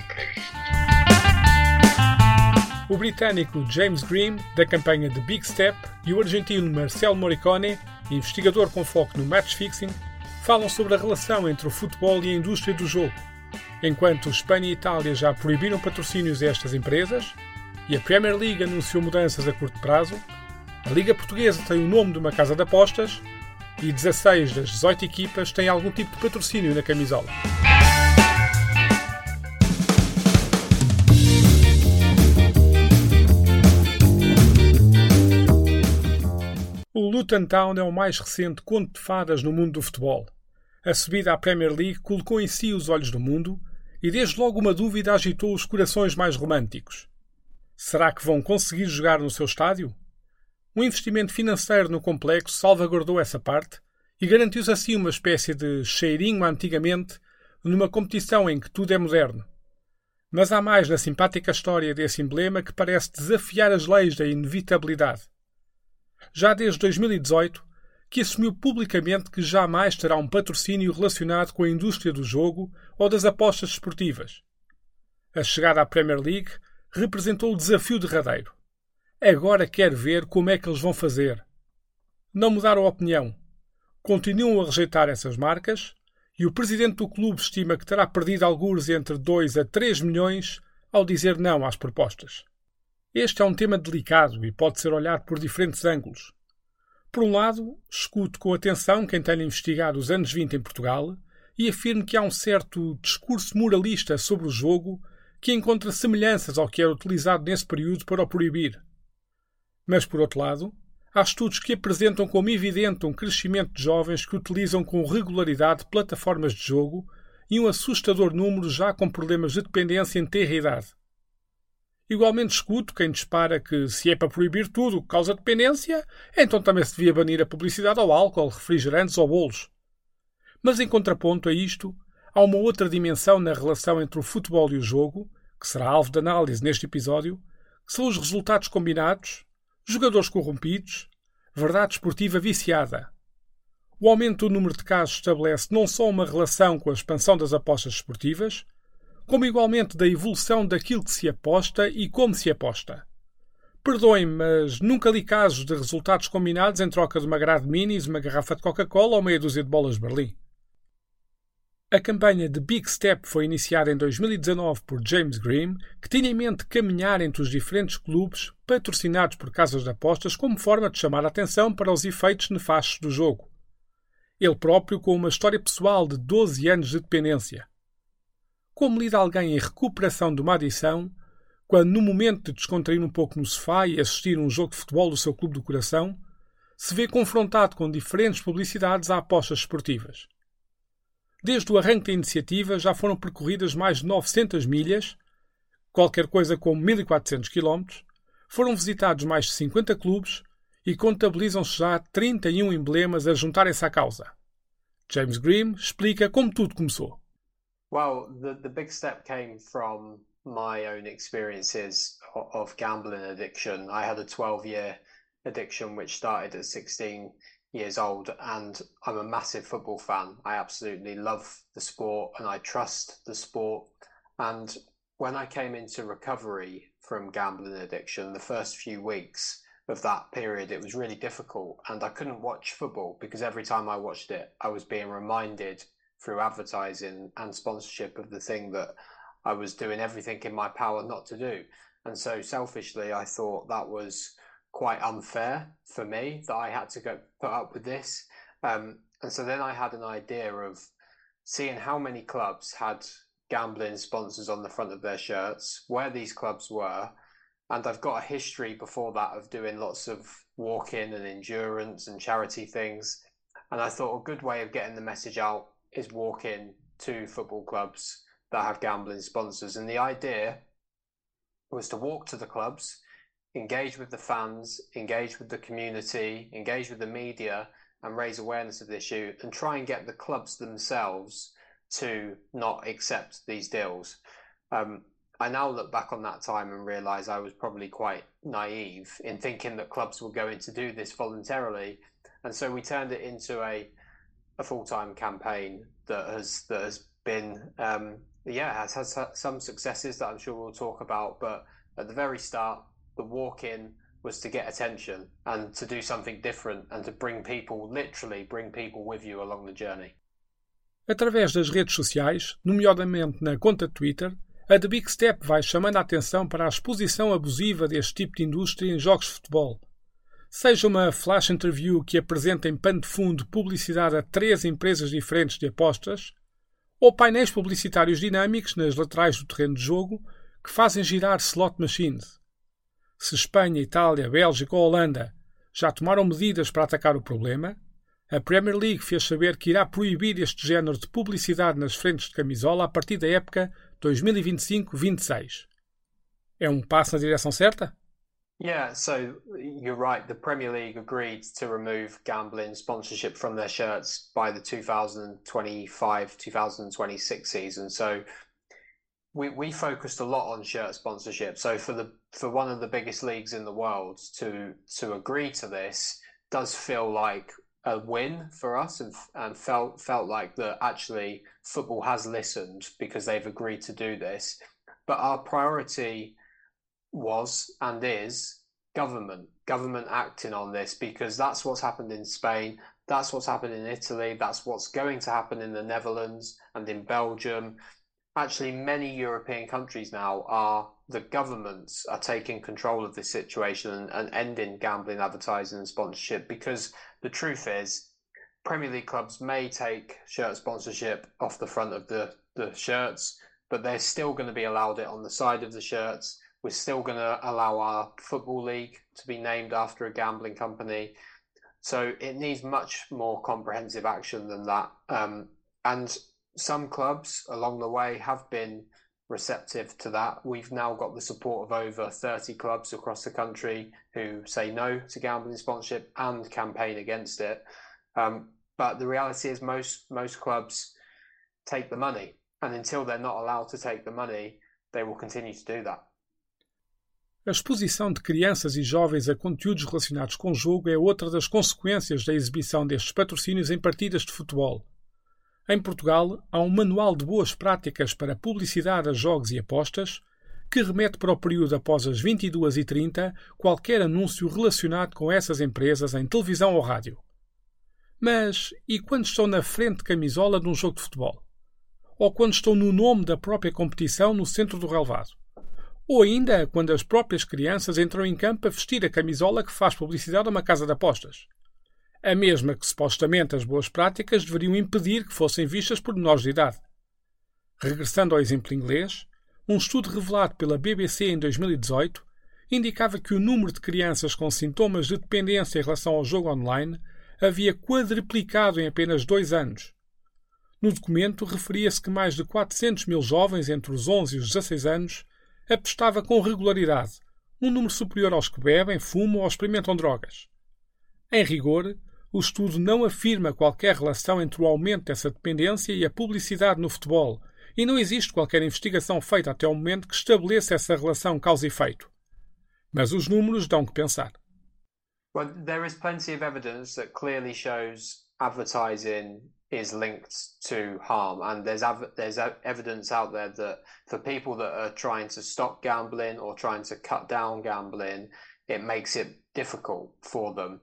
imprevisto. O britânico James Green, da campanha The Big Step, e o argentino Marcel Moricone, investigador com foco no match fixing, falam sobre a relação entre o futebol e a indústria do jogo. Enquanto Espanha e Itália já proibiram patrocínios a estas empresas e a Premier League anunciou mudanças a curto prazo, a Liga Portuguesa tem o nome de uma casa de apostas e 16 das 18 equipas têm algum tipo de patrocínio na camisola. O Luton Town é o mais recente conto de fadas no mundo do futebol. A subida à Premier League colocou em si os olhos do mundo e desde logo uma dúvida agitou os corações mais românticos. Será que vão conseguir jogar no seu estádio? Um investimento financeiro no complexo salvaguardou essa parte e garantiu-se assim uma espécie de cheirinho antigamente numa competição em que tudo é moderno. Mas há mais na simpática história desse emblema que parece desafiar as leis da inevitabilidade já desde 2018, que assumiu publicamente que jamais terá um patrocínio relacionado com a indústria do jogo ou das apostas esportivas. A chegada à Premier League representou o desafio derradeiro. Agora quer ver como é que eles vão fazer. Não mudaram a opinião. Continuam a rejeitar essas marcas e o presidente do clube estima que terá perdido alguns entre 2 a 3 milhões ao dizer não às propostas. Este é um tema delicado e pode ser olhado por diferentes ângulos. Por um lado, escuto com atenção quem tenha investigado os anos 20 em Portugal e afirmo que há um certo discurso moralista sobre o jogo que encontra semelhanças ao que era utilizado nesse período para o proibir. Mas, por outro lado, há estudos que apresentam como evidente um crescimento de jovens que utilizam com regularidade plataformas de jogo e um assustador número já com problemas de dependência em terra idade. Igualmente escuto quem dispara que, se é para proibir tudo que causa dependência, então também se devia banir a publicidade ao álcool, refrigerantes ou bolos. Mas em contraponto a isto, há uma outra dimensão na relação entre o futebol e o jogo, que será alvo de análise neste episódio, que são os resultados combinados, jogadores corrompidos, verdade esportiva viciada. O aumento do número de casos estabelece não só uma relação com a expansão das apostas esportivas, como igualmente da evolução daquilo que se aposta e como se aposta. Perdoem-me, mas nunca li casos de resultados combinados em troca de uma grade minis, uma garrafa de Coca-Cola ou meia dúzia de bolas de Berlim. A campanha de Big Step foi iniciada em 2019 por James Green, que tinha em mente caminhar entre os diferentes clubes patrocinados por casas de apostas como forma de chamar a atenção para os efeitos nefastos do jogo. Ele próprio com uma história pessoal de 12 anos de dependência como lida alguém em recuperação de uma adição quando, no momento de descontrair um pouco no sofá e assistir um jogo de futebol do seu clube do coração, se vê confrontado com diferentes publicidades a apostas esportivas. Desde o arranque da iniciativa já foram percorridas mais de 900 milhas, qualquer coisa como 1400 km, foram visitados mais de 50 clubes e contabilizam-se já 31 emblemas a juntarem-se à causa. James Green explica como tudo começou. Well, the, the big step came from my own experiences of, of gambling addiction. I had a 12 year addiction which started at 16 years old, and I'm a massive football fan. I absolutely love the sport and I trust the sport. And when I came into recovery from gambling addiction, the first few weeks of that period, it was really difficult, and I couldn't watch football because every time I watched it, I was being reminded through advertising and sponsorship of the thing that I was doing everything in my power not to do. And so selfishly, I thought that was quite unfair for me that I had to go put up with this. Um, and so then I had an idea of seeing how many clubs had gambling sponsors on the front of their shirts, where these clubs were. And I've got a history before that of doing lots of walking and endurance and charity things. And I thought a good way of getting the message out is walking to football clubs that have gambling sponsors. And the idea was to walk to the clubs, engage with the fans, engage with the community, engage with the media, and raise awareness of the issue and try and get the clubs themselves to not accept these deals. Um, I now look back on that time and realize I was probably quite naive in thinking that clubs were going to do this voluntarily. And so we turned it into a a full time campaign that has that has been, um, yeah, has had some successes that I'm sure we'll talk about. But at the very start, the walk in was to get attention and to do something different and to bring people, literally bring people with you along the journey. Através das redes sociais, nomeadamente na conta Twitter, a The Big Step vai chamando a atenção para a exposição abusiva deste tipo de indústria em jogos de futebol. Seja uma flash interview que apresenta em pano de fundo publicidade a três empresas diferentes de apostas, ou painéis publicitários dinâmicos nas laterais do terreno de jogo que fazem girar slot machines. Se Espanha, Itália, Bélgica ou Holanda já tomaram medidas para atacar o problema, a Premier League fez saber que irá proibir este género de publicidade nas frentes de camisola a partir da época 2025-26. É um passo na direção certa? Yeah, so you're right. The Premier League agreed to remove gambling sponsorship from their shirts by the 2025-2026 season. So we we focused a lot on shirt sponsorship. So for the for one of the biggest leagues in the world to to agree to this does feel like a win for us and and felt felt like that actually football has listened because they've agreed to do this. But our priority was and is government government acting on this because that's what's happened in Spain that's what's happened in Italy that's what's going to happen in the Netherlands and in Belgium actually many European countries now are the governments are taking control of this situation and, and ending gambling advertising and sponsorship because the truth is Premier League clubs may take shirt sponsorship off the front of the, the shirts, but they're still going to be allowed it on the side of the shirts. We're still going to allow our football league to be named after a gambling company. So it needs much more comprehensive action than that. Um, and some clubs along the way have been receptive to that. We've now got the support of over 30 clubs across the country who say no to gambling sponsorship and campaign against it. Um, but the reality is most most clubs take the money, and until they're not allowed to take the money, they will continue to do that. A exposição de crianças e jovens a conteúdos relacionados com o jogo é outra das consequências da exibição destes patrocínios em partidas de futebol. Em Portugal, há um manual de boas práticas para publicidade a jogos e apostas que remete para o período após as 22h30 qualquer anúncio relacionado com essas empresas em televisão ou rádio. Mas e quando estão na frente de camisola de um jogo de futebol? Ou quando estão no nome da própria competição no centro do relevado? Ou ainda quando as próprias crianças entram em campo a vestir a camisola que faz publicidade a uma casa de apostas? a mesma que supostamente as boas práticas deveriam impedir que fossem vistas por menores de idade. Regressando ao exemplo inglês, um estudo revelado pela BBC em 2018 indicava que o número de crianças com sintomas de dependência em relação ao jogo online havia quadriplicado em apenas dois anos. No documento referia-se que mais de 400 mil jovens entre os 11 e os 16 anos apostava com regularidade, um número superior aos que bebem, fumam ou experimentam drogas. Em rigor, o estudo não afirma qualquer relação entre o aumento dessa dependência e a publicidade no futebol, e não existe qualquer investigação feita até o momento que estabeleça essa relação causa-efeito. Mas os números dão que pensar. Well, there is plenty of evidence that clearly shows advertising is linked to harm, and there's there's evidence out there that for people that are trying to stop gambling or trying to cut down gambling, it makes it difficult for them.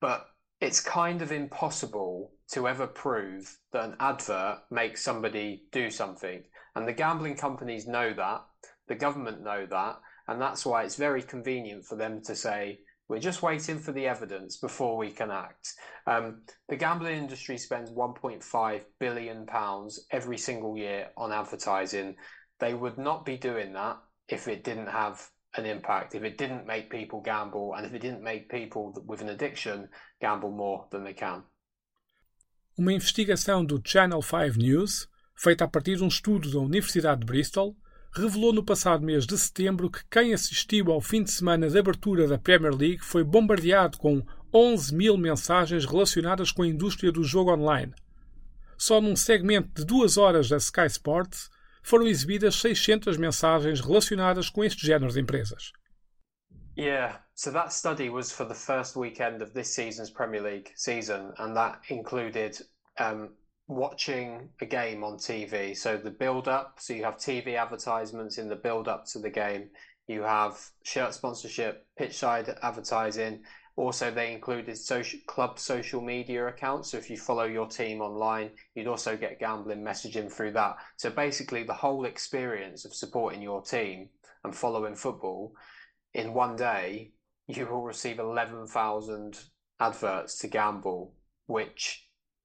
But it's kind of impossible to ever prove that an advert makes somebody do something. And the gambling companies know that, the government know that, and that's why it's very convenient for them to say, we're just waiting for the evidence before we can act. Um, the gambling industry spends 1.5 billion pounds every single year on advertising. They would not be doing that if it didn't have an impact if it didn't make people gamble and if it didn't make people with an addiction gamble more than they can. Uma investigação do Channel 5 News, feita a partir de um estudo da Universidade de Bristol, revelou no passado mês de setembro que quem assistiu ao fim de semana de abertura da Premier League foi bombardeado com 11 mil mensagens relacionadas com a indústria do jogo online. Só num segmento de duas horas da Sky Sports, foram exibidas 600 mensagens relacionadas com este género de empresas. Yeah, so that study was for the first weekend of this season's Premier League season, and that included um, watching a game on TV. So the build up, so you have TV advertisements in the build up to the game. You have shirt sponsorship, pitch side advertising. Also, they included social club social media accounts. So if you follow your team online, you'd also get gambling messaging through that. So basically, the whole experience of supporting your team and following football in one day, you will receive 11,000 adverts to gamble, which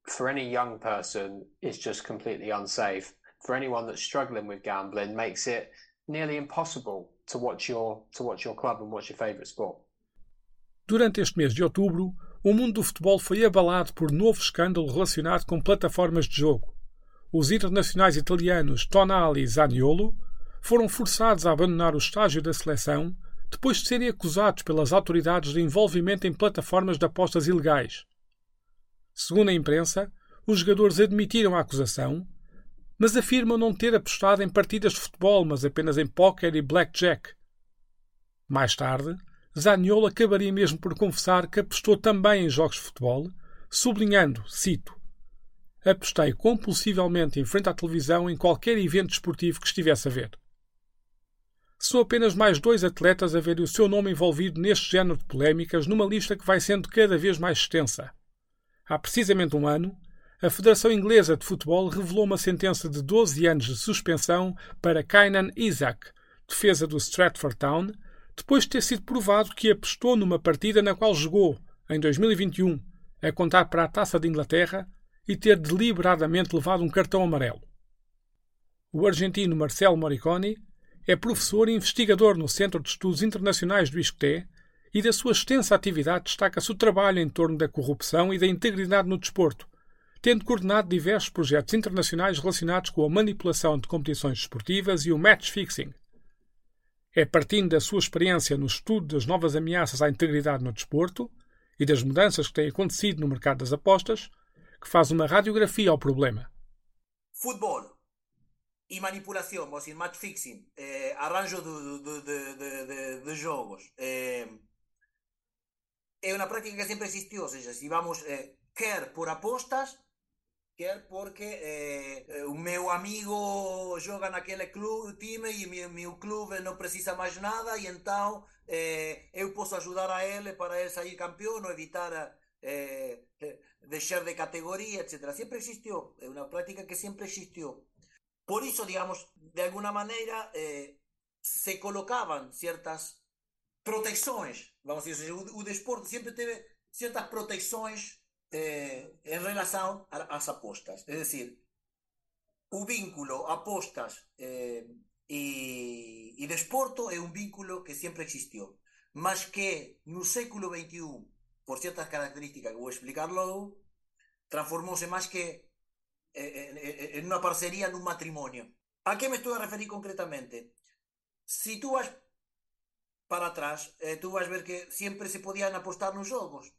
for any young person is just completely unsafe. For anyone that's struggling with gambling, makes it nearly impossible to watch your to watch your club and watch your favorite sport. Durante este mês de outubro, o mundo do futebol foi abalado por novo escândalo relacionado com plataformas de jogo. Os internacionais italianos Tonali e Zaniolo foram forçados a abandonar o estágio da seleção depois de serem acusados pelas autoridades de envolvimento em plataformas de apostas ilegais. Segundo a imprensa, os jogadores admitiram a acusação, mas afirmam não ter apostado em partidas de futebol, mas apenas em póquer e blackjack. Mais tarde, Zaniolo acabaria mesmo por confessar que apostou também em jogos de futebol, sublinhando, cito, apostei compulsivamente em frente à televisão em qualquer evento esportivo que estivesse a ver. São apenas mais dois atletas a verem o seu nome envolvido neste género de polémicas numa lista que vai sendo cada vez mais extensa. Há precisamente um ano, a Federação Inglesa de Futebol revelou uma sentença de 12 anos de suspensão para Kainan Isaac, defesa do Stratford Town, depois de ter sido provado que apostou numa partida na qual jogou, em 2021, a contar para a Taça de Inglaterra e ter deliberadamente levado um cartão amarelo. O argentino Marcelo Moriconi é professor e investigador no Centro de Estudos Internacionais do ISCTE e da sua extensa atividade destaca-se o trabalho em torno da corrupção e da integridade no desporto, tendo coordenado diversos projetos internacionais relacionados com a manipulação de competições desportivas e o match fixing, é partindo da sua experiência no estudo das novas ameaças à integridade no desporto e das mudanças que têm acontecido no mercado das apostas que faz uma radiografia ao problema. Futebol e manipulação, ou seja, match fixing, eh, arranjo de, de, de, de, jogos, eh, é uma prática que sempre existiu, ou seja, se vamos eh, quer por apostas, porque eh, o meu amigo joga naquele clube, time e meu, meu clube não precisa mais nada e então eh, eu posso ajudar a ele para ele sair campeão ou evitar eh, deixar de categoria, etc. Sempre existiu, é uma prática que sempre existiu. Por isso, digamos, de alguma maneira eh, se colocavam certas protecções. Vamos dizer, o, o desporto sempre teve certas proteções eh, em relação às apostas. É dizer, o vínculo apostas eh, e, e desporto é um vínculo que sempre existiu, mas que no século XXI, por certas características que vou explicar logo, transformou-se mais que eh, eh, eh, em uma parceria, num matrimônio. A que me estou a referir concretamente? Se tu vais para atrás, eh, tú vas a ver que siempre se podían apostar los juegos.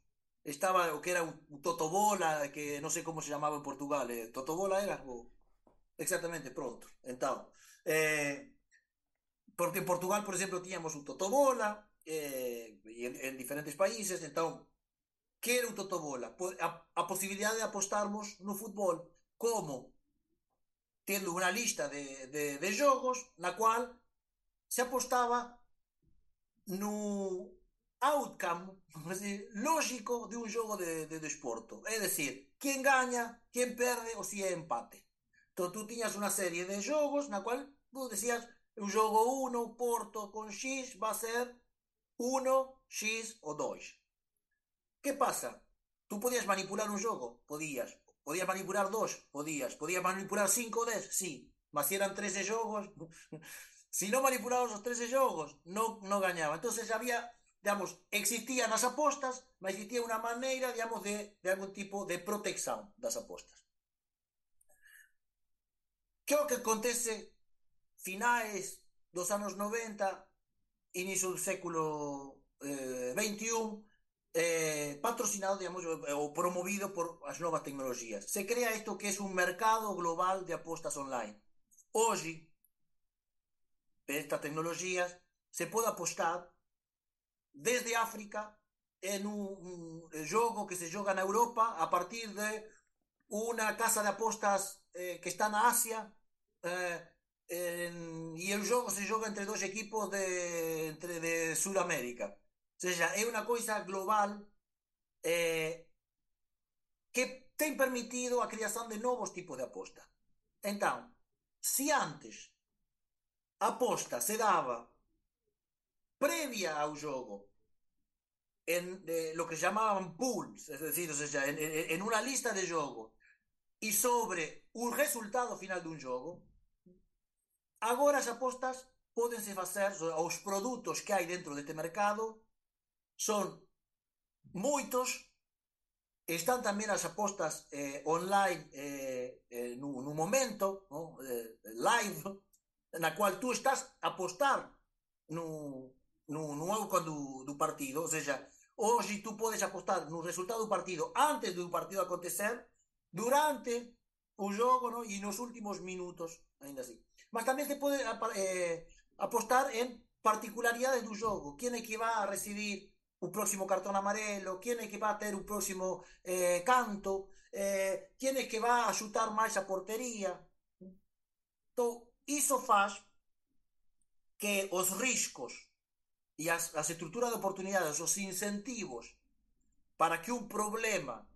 estaba o que era un, Totobola, que non sei como se chamaba en Portugal, eh, Totobola era exactamente, pronto, entón eh, porque en Portugal, por exemplo, tiñamos un Totobola eh, en, en diferentes países, entón que era un Totobola? A, a posibilidade de apostarmos no fútbol como tendo unha lista de, de, de jogos na cual se apostaba no outcome lógico de un xogo de, de desporto. É dicir, quen gaña, quen perde ou si é empate. Entón, tú tiñas unha serie de xogos na cual tú decías o xogo 1, Porto con X va a ser 1, X ou 2. Que pasa? Tú podías manipular un xogo? Podías. Podías manipular dos? Podías. Podías manipular 5 ou 10? Sí. Mas si eran 13 xogos... si non manipulabas os 13 xogos, non, non gañaba. Entonces había digamos, existían as apostas, mas existía unha maneira, digamos, de, de algún tipo de protección das apostas. Que o que acontece finais dos anos 90, inicio do século eh, 21, eh, patrocinado, digamos, ou promovido por as novas tecnologías. Se crea isto que é un mercado global de apostas online. Hoxe, estas tecnologías, se pode apostar desde África en un, un jogo que se joga na Europa a partir de una casa de apostas eh, que está en Asia eh, en, y el juego se juega entre dos equipos de, entre, de Sudamérica. O sea, é unha coisa global eh, que ten permitido a creación de novos tipos de aposta. Entón, si antes aposta se daba previa ao jogo en lo que llamaban pools, es decir, en, una lista de juego y sobre un resultado final dun jogo, agora as apostas pódense facer os produtos que hai dentro deste mercado son moitos están tamén as apostas eh, online eh, eh, nun, nun momento live na cual tú estás a apostar no, no, no outcome do, do partido ou seja, hoxe tú podes apostar no resultado do partido antes do partido acontecer durante o jogo no? e nos últimos minutos ainda así mas tamén se pode eh, apostar en particularidades do jogo. Quen é que va a recibir o próximo cartón amarelo, quen é que va a ter o próximo eh, canto, eh, quen é que va a xutar máis a portería. Iso faz que os riscos e as, as estruturas de oportunidades, os incentivos para que un problema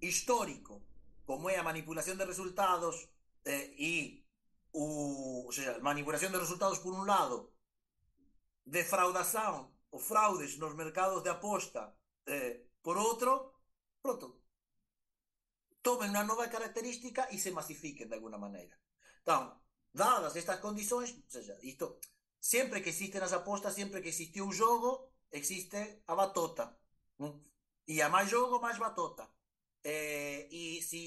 histórico como é a manipulación de resultados eh, e o, o sea, manipulación de resultados por un lado, defraudación ou fraudes nos mercados de aposta eh, por outro, pronto, tomen unha nova característica e se masifiquen de alguna maneira. Entón, dadas estas condições, ou seja, que existen as apostas, sempre que existiu o jogo, existe a batota. Non? E a máis jogo, batota. Eh, e se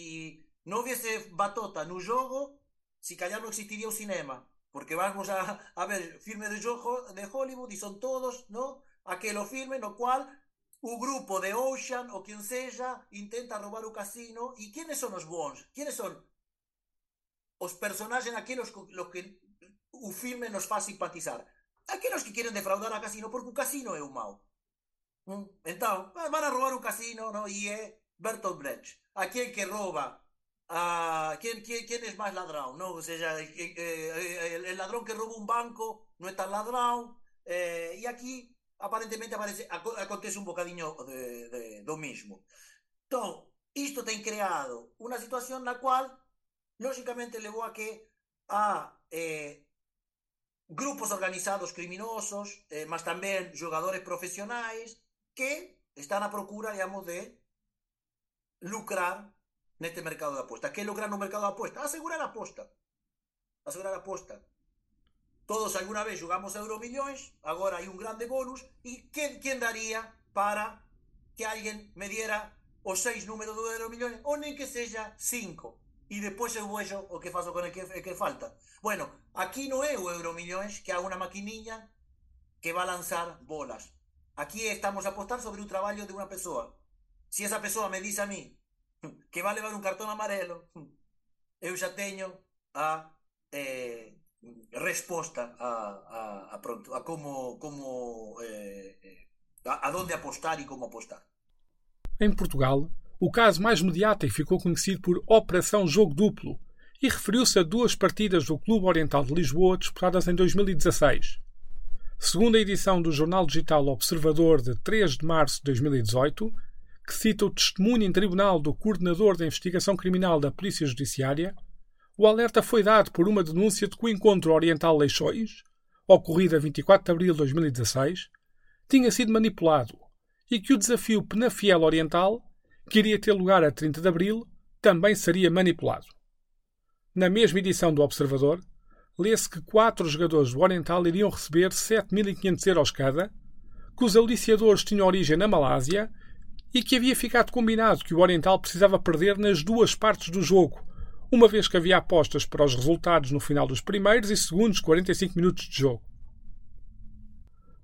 non hubiese batota no jogo, si callar no existiría o cinema, porque vamos a, a ver filmes de, de Hollywood e son todos, ¿no? Aquelo filme no cual o grupo de Ocean ou quen seja intenta roubar o casino e quenes son os bons? Quenes son os personaxes aqueles los que o filme nos faz simpatizar? Aqueles que queren defraudar a casino porque o casino é o mau. Entón, van a roubar o casino, no? E é Bertolt Brecht. Aquel que rouba a ¿quién, quién, es más ladrón? ¿no? O sea, el, ladrón que roba un banco no es tan ladrón. Eh, y aquí aparentemente aparece, acontece un bocadinho de, de, do mismo. Entón, isto ten creado unha situación na cual, lógicamente, levou a que a eh, grupos organizados criminosos, eh, mas tamén xogadores profesionais que están a procura, digamos, de lucrar neste mercado de aposta. Que lograr no mercado de aposta? Asegurar a aposta. Asegurar a aposta. Todos alguna vez jugamos euromillóns, agora hai un grande bonus, e quen, quen daría para que alguén me diera os seis números do euromillóns, ou nem que seja cinco, e depois eu vexo o que faço con el que, que falta. Bueno, aquí non é o euromillóns, que há unha maquiniña que va a lanzar bolas. Aquí estamos a apostar sobre o traballo de unha persoa. Si esa persoa me dice a mí que va a levar un cartón amarelo, eu xa teño a eh, a, a, a, pronto, a como, como eh, a, a donde apostar e como apostar. Em Portugal, o caso mais mediático ficou conhecido por Operação Jogo Duplo e referiu-se a duas partidas do Clube Oriental de Lisboa disputadas em 2016. Segundo a edição do jornal digital Observador de 3 de março de 2018, que cita o testemunho em tribunal do coordenador da investigação criminal da Polícia Judiciária, o alerta foi dado por uma denúncia de que o encontro oriental Leixões, ocorrido a 24 de abril de 2016, tinha sido manipulado e que o desafio Penafiel Oriental, que iria ter lugar a 30 de abril, também seria manipulado. Na mesma edição do Observador, lê-se que quatro jogadores do Oriental iriam receber 7.500 euros cada, que os aliciadores tinham origem na Malásia e que havia ficado combinado que o Oriental precisava perder nas duas partes do jogo, uma vez que havia apostas para os resultados no final dos primeiros e segundos 45 minutos de jogo.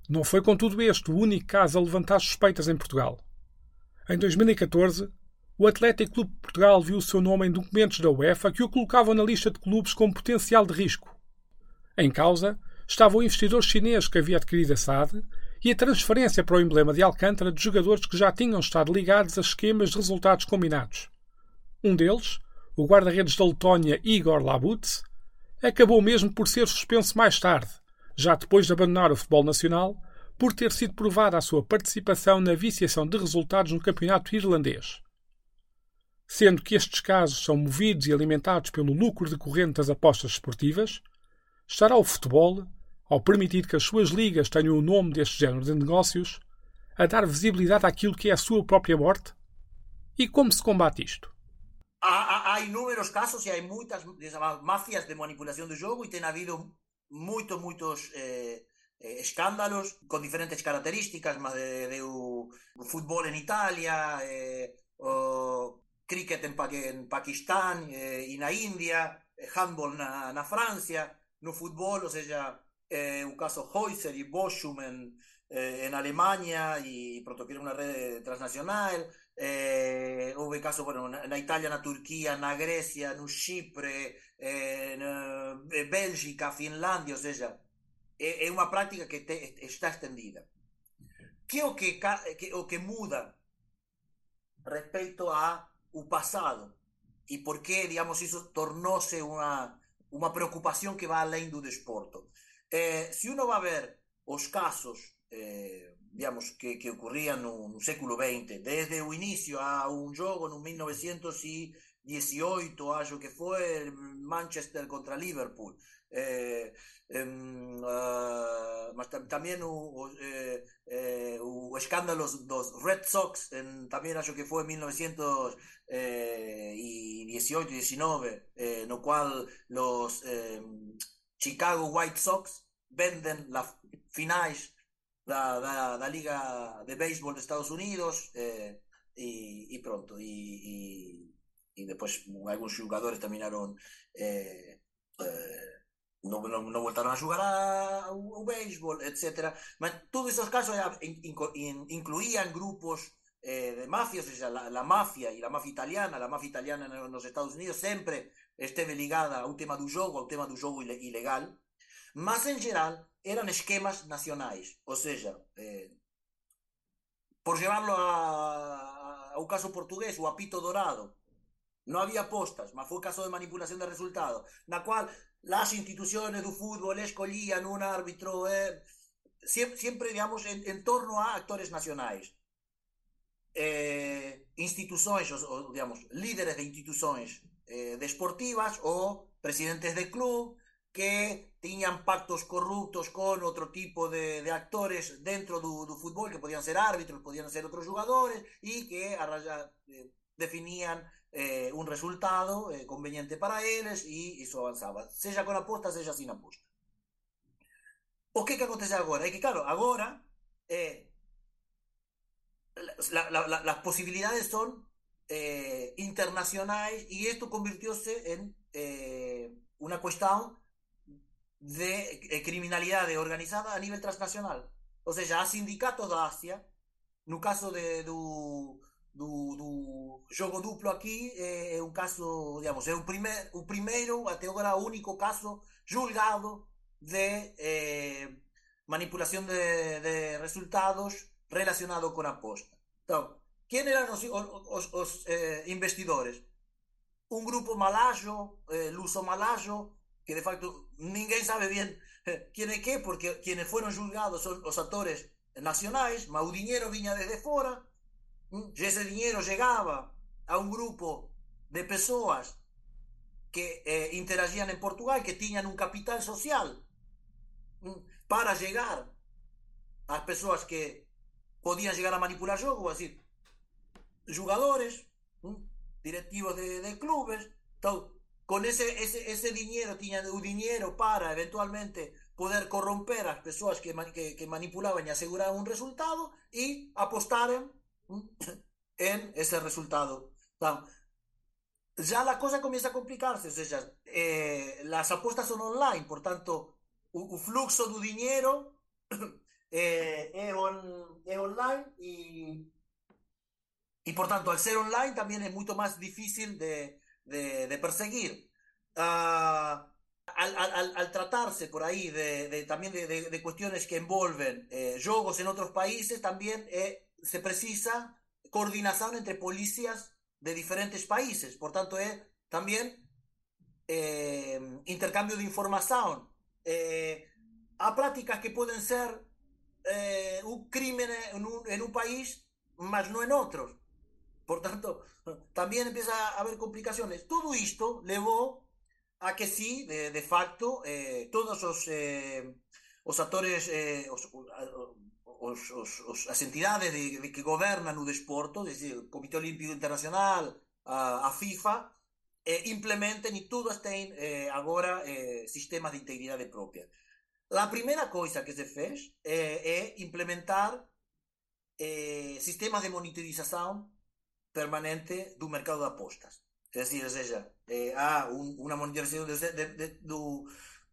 Não foi, contudo, este o único caso a levantar suspeitas em Portugal. Em 2014, o Atlético Clube de Portugal viu o seu nome em documentos da UEFA que o colocavam na lista de clubes com potencial de risco. Em causa estava o investidor chinês que havia adquirido a SAD e a transferência para o emblema de Alcântara de jogadores que já tinham estado ligados a esquemas de resultados combinados. Um deles, o guarda-redes da Letónia Igor Labutz, acabou mesmo por ser suspenso mais tarde, já depois de abandonar o futebol nacional, por ter sido provada a sua participação na viciação de resultados no campeonato irlandês. Sendo que estes casos são movidos e alimentados pelo lucro decorrente das apostas esportivas, estará o futebol, ao permitir que as suas ligas tenham o nome deste género de negócios, a dar visibilidade àquilo que é a sua própria morte? E como se combate isto? Há, há inúmeros casos e há muitas máfias de manipulação do jogo e tem havido muitos, muitos eh, eh, escándalos con diferentes características, mas de, de o, o fútbol en Italia, eh, o cricket en, pa en Pakistán eh, e na India, eh, handball na, na Francia, no fútbol, ou seja, eh, o caso Heuser e Boschum en, eh, en Alemania e pronto que era unha rede transnacional, eh, houve caso bueno, na, na Italia, na Turquía, na Grecia, no Chipre, eh, na, eh, Bélgica, Finlandia, ou seja, é, uma prática que te, está estendida. Que o que, que, o que muda respeito a o passado e por que, digamos, isso tornou-se uma, uma preocupação que vai além do desporto. Eh, se uno vai ver os casos, eh, digamos, que, que ocorriam no, no século XX, desde o início a um jogo no 1918, acho que foi Manchester contra Liverpool, mas tamén o, eh, eh, o escándalo dos Red Sox en, tamén acho que foi en 1918 e 19 eh, no cual los eh, Chicago White Sox venden las finais da, da, da Liga de Béisbol de Estados Unidos eh, pronto e, e, e depois algúns xogadores terminaron eh, eh, non, non, non voltaron a xogar ao béisbol, etc. Mas todos esos casos in, incluían grupos eh, de mafias, o sea, la, la mafia e mafia italiana, la mafia italiana nos Estados Unidos sempre esteve ligada ao tema do jogo, ao tema do jogo ilegal, mas en geral eran esquemas nacionais, ou seja, eh, por llevarlo a, ao caso portugués, o apito dorado, non había postas, mas foi caso de manipulación de resultado, na cual las instituciones del fútbol escogían un árbitro, eh, siempre, siempre, digamos, en, en, torno a actores nacionales. Eh, instituciones, o, digamos, líderes de instituciones eh, deportivas o presidentes de club que tenían pactos corruptos con otro tipo de, de actores dentro del fútbol, que podían ser árbitros, podían ser otros jugadores, y que a raya, eh, definían eh, un resultado eh, conveniente para eles e iso avanzaba, seja con aposta, seja sin aposta. O que que acontece agora? É que, claro, agora eh, la, la, la, las posibilidades son eh, internacionais e isto convirtióse en eh, unha cuestión de eh, criminalidade organizada a nivel transnacional. Ou seja, há sindicatos da Asia, no caso de, do, do, do jogo duplo aqui é, é, um caso, digamos, é o, primeir, o primeiro, até agora, único caso julgado de eh, manipulação de, de, resultados relacionado com a aposta. Então, quem eram os, eh, investidores? Um grupo malajo, eh, luso malajo, que de facto ninguém sabe bem quem é que, porque quienes foram julgados são os atores nacionais, mas o dinheiro vinha desde fora, y ese dinero llegaba a un grupo de personas que eh, interagían en Portugal, que tenían un capital social para llegar a las personas que podían llegar a manipular juegos, es decir, jugadores, directivos de, de clubes, todo, con ese, ese, ese dinero, tenían un dinero para eventualmente poder corromper a las personas que, que, que manipulaban y aseguraban un resultado y apostaron en ese resultado. Ya la cosa comienza a complicarse, o sea, eh, las apuestas son online, por tanto, el flujo de dinero eh, es, online y, y, por tanto, al ser online también es mucho más difícil de, de, perseguir. Ah, al, tratarse por ahí de, también de, cuestiones que envolven eh, juegos en otros países, también se precisa coordinación entre policías de diferentes países. Por tanto, es también eh, intercambio de información. Eh, a prácticas que pueden ser eh, un crimen en un, país, más no en otros. Por tanto, también empieza a haber complicaciones. Todo esto llevó a que sí, de, facto, eh, todos os, eh, os actores, eh, os, os, os, as entidades de, de que gobernan o desporto, desde o Comité Olímpico Internacional, a, a FIFA, eh, implementen e todas ten eh, agora eh, sistemas de integridade propia. A primeira coisa que se fez eh, é implementar eh, sistemas de monitorização permanente do mercado de apostas. É ou seja, eh, há un, unha monitorización de, de, de, do,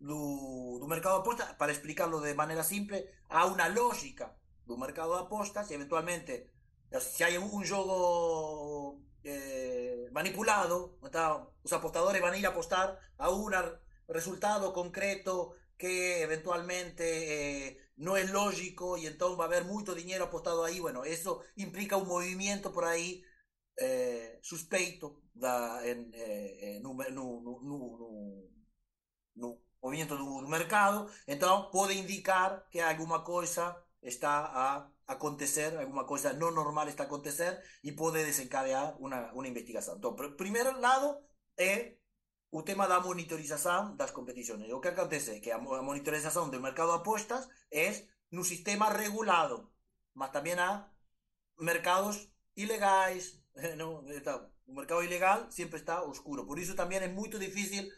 do, do mercado de apostas, para explicarlo de maneira simple, há unha lógica. Do mercado de apostas e eventualmente se hai un jogo eh, manipulado, então, os apostadores a ir a apostar a un resultado concreto que eventualmente eh, no es lógico y entonces va a haber mucho dinero apostado ahí. Bueno, eso implica un movimiento por ahí eh, suspeito da, en, eh, no, no, no, no, movimento do, do mercado, então pode indicar que alguma coisa está a acontecer, alguma coisa não normal está a acontecer e pode desencadear uma, uma investigação. Então, pr primeiro lado é o tema da monitorização das competições. O que acontece é que a monitorização do mercado de apostas é no sistema regulado, mas também há mercados ilegais, no, o mercado ilegal sempre está oscuro. Por isso também é muito difícil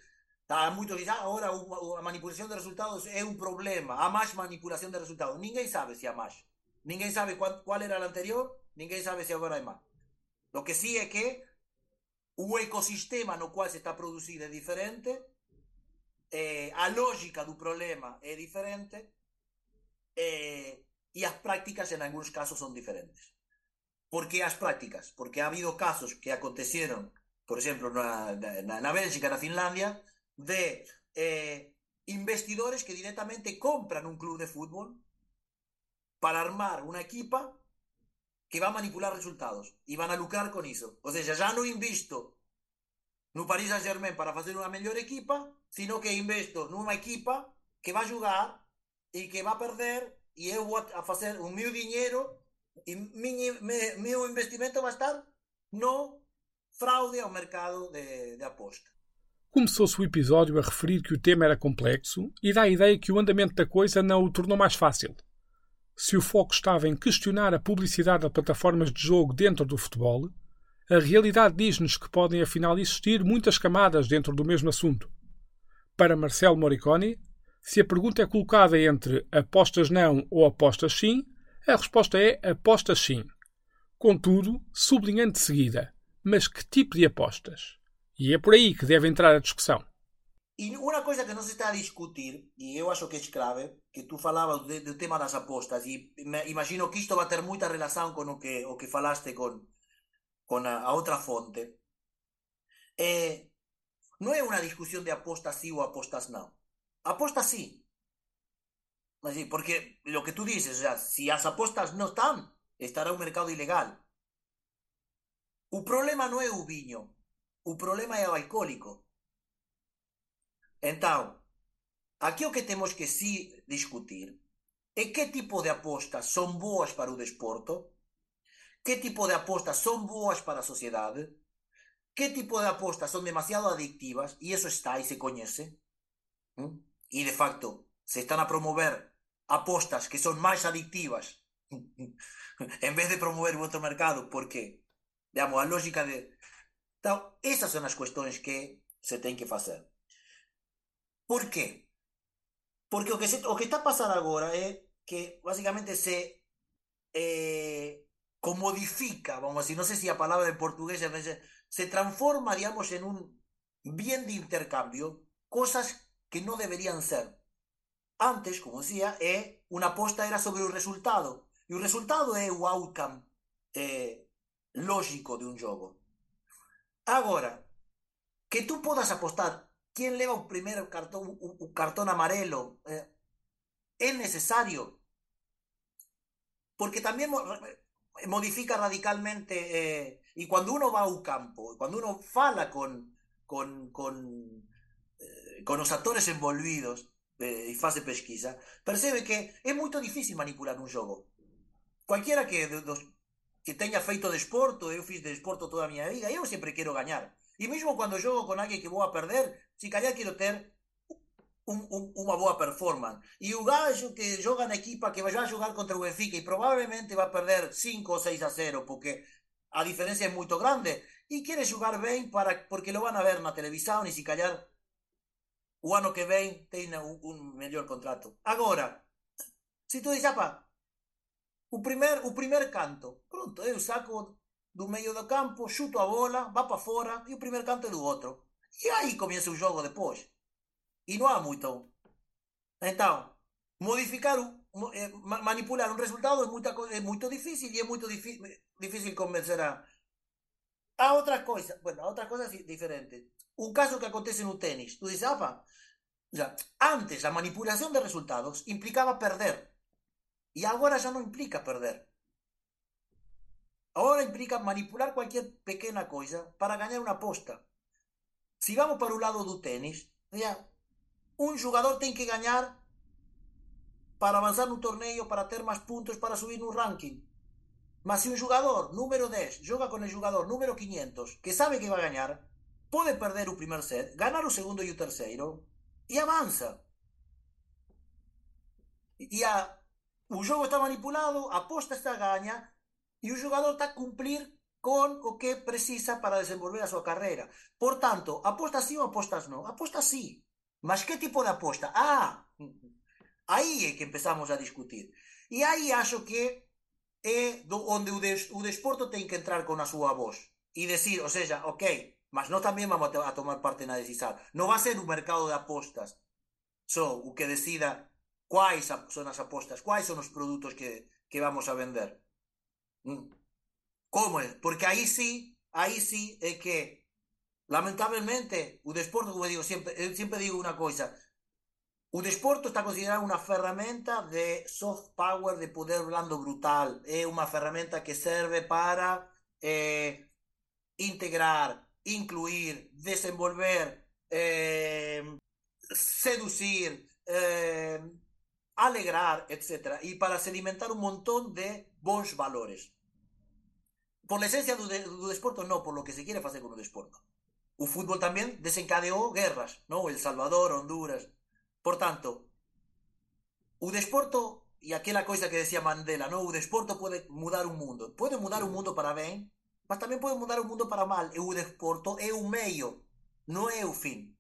Está muito dizendo, ah, a de resultados é um problema. Há mais manipulação de resultados. Ninguém sabe se há mais. Ninguém sabe qual, qual era a anterior, ninguém sabe se agora há mais. O que sim é que o ecossistema no qual se está produzindo é diferente, eh, a lógica do problema é diferente eh, e as prácticas em alguns casos são diferentes. Por que as prácticas? Porque ha habido casos que aconteceram, por exemplo, na, na, na Bélgica, na de eh, investidores que directamente compran un club de fútbol para armar una equipa que va a manipular resultados y van a lucrar con eso. O sea, ya no invisto no Paris Saint-Germain para hacer una mejor equipa, sino que investo numa equipa que va a jugar y que va a perder y eu vou a facer o meu dinheiro e mi, mi, meu investimento va a estar no fraude ao mercado de, de aposta. Começou-se o episódio a referir que o tema era complexo e dá a ideia que o andamento da coisa não o tornou mais fácil. Se o foco estava em questionar a publicidade de plataformas de jogo dentro do futebol, a realidade diz-nos que podem afinal existir muitas camadas dentro do mesmo assunto. Para Marcelo Moriconi, se a pergunta é colocada entre apostas não ou apostas sim, a resposta é apostas sim. Contudo, sublinhando de seguida, mas que tipo de apostas? E é por aí que deve entrar a discussão. E uma coisa que não se está a discutir, e eu acho que é clave, que tu falavas do, tema das apostas, e imagino que isto vai ter muita relação com o que, o que falaste com, com a, a outra fonte, é, não é uma discussão de apostas sim ou apostas não. Apostas sim. Porque lo que dices, o sea, si as apostas non están, estará un mercado ilegal. O problema non é o viño, o problema é o alcohólico. Então, aquí o que temos que sí discutir é que tipo de apostas son boas para o desporto, que tipo de apostas son boas para a sociedade, que tipo de apostas son demasiado adictivas, e eso está e se coñece, e de facto se están a promover apostas que son máis adictivas en vez de promover o outro mercado, porque, digamos, a lógica de então, essas são as questões que se tem que fazer. Por quê? Porque o que, se, o que está a passar agora é que, basicamente, se eh, comodifica, vamos a decir, no sé si a palabra en portugués se, se transforma, digamos, en un bien de intercambio, cosas que no deberían ser. Antes, como decía, eh, una aposta era sobre o resultado. E o resultado é o outcome eh, lógico de un jogo. Agora, que tú podas apostar quién leva o primeiro cartón, o, cartón amarelo, eh, é necesario. Porque tamén modifica radicalmente eh, Y cuando uno va al campo, cuando uno fala con, con, con, eh, con actores envolvidos eh, y hace pesquisa, percibe que es muy difícil manipular un juego. Cualquiera que, que tenga feito de esporto, yo fiz de esporto toda mi vida, yo siempre quiero ganar. Y mismo cuando juego con alguien que voy a perder, si callar quiero tener un, un, una boa performance. E o gajo que joga na equipa que vai jogar contra o Benfica e probablemente vai perder 5 ou 6 a 0 porque a diferencia é muito grande e quere xogar ben para, porque lo van a ver na televisão e se calhar o ano que vem ten un, un mellor contrato. Agora, se tu dixas, apa, o primer, o primer canto, pronto, eu saco do meio do campo, xuto a bola, va para fora e o primer canto é do outro. E aí comienza o jogo depois. E não há muito. Então, modificar, eh, manipular um resultado é, muita, é muito difícil e é muito difícil, convencer a. Há outra coisa, bueno, há outra coisa diferente. Um caso que acontece no tênis. Tu dizes, apa, já, antes a manipulação de resultados implicava perder. E agora já não implica perder. Agora implica manipular qualquer pequena coisa para ganhar uma aposta. Se vamos para o lado do tênis, já, un jugador ten que gañar para avanzar no torneo, para ter máis puntos, para subir no ranking. Mas se un jugador número 10 joga con el jugador número 500, que sabe que va a gañar, pode perder o primer set, ganar o segundo e o terceiro, e avanza. E a, o jogo está manipulado, a aposta está gaña, e o jugador está a cumplir con o que precisa para desenvolver a súa carreira. Por tanto, apostas sí ou apostas non? Apostas sí. Mas que tipo de aposta? Ah, aí é que empezamos a discutir. E aí acho que é do, onde o, des, o desporto ten que entrar con a súa voz e decir, o sea, ok, mas non tamén vamos a, tomar parte na decisión. Non va a ser un mercado de apostas só o que decida quais son as apostas, quais son os produtos que, que vamos a vender. Mm. Como? Porque aí sí, aí sí é que Lamentablemente, o desporto, como digo sempre, eu sempre digo unha coisa, o desporto está considerado unha ferramenta de soft power, de poder blando brutal. É unha ferramenta que serve para eh, integrar, incluir, desenvolver, eh, seducir, eh, alegrar, etc. E para se alimentar un montón de bons valores. Por la esencia de, desporto, non por lo que se quere facer con o desporto. O fútbol también desencadeou guerras, ¿no? El Salvador, Honduras. Por tanto, o desporto e aquela coisa que decía Mandela, ¿no? O desporto pode mudar un mundo. Pode mudar un mundo para ben, mas tamén pode mudar un mundo para mal. E o desporto é o meio, non é o fin.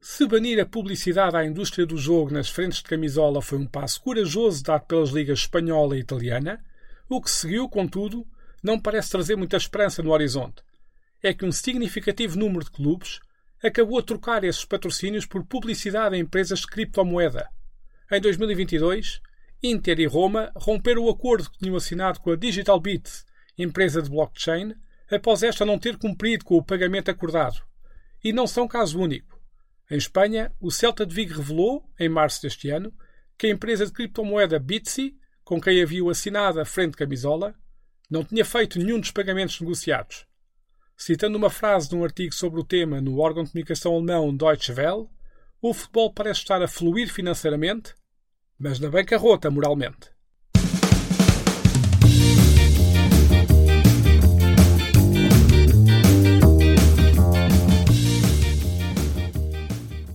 Se banir a publicidade à indústria do jogo nas frentes de camisola foi um passo corajoso dado pelas ligas espanhola e italiana, o que seguiu, contudo, não parece trazer muita esperança no horizonte é que um significativo número de clubes acabou a trocar esses patrocínios por publicidade em empresas de criptomoeda. Em 2022, Inter e Roma romperam o acordo que tinham assinado com a DigitalBit, empresa de blockchain, após esta não ter cumprido com o pagamento acordado. E não são caso único. Em Espanha, o Celta de Vigo revelou, em março deste ano, que a empresa de criptomoeda Bitsy, com quem havia assinado a frente camisola, não tinha feito nenhum dos pagamentos negociados. Citando uma frase de um artigo sobre o tema no órgão de comunicação alemão Deutsche Welle, o futebol parece estar a fluir financeiramente, mas na bancarrota moralmente.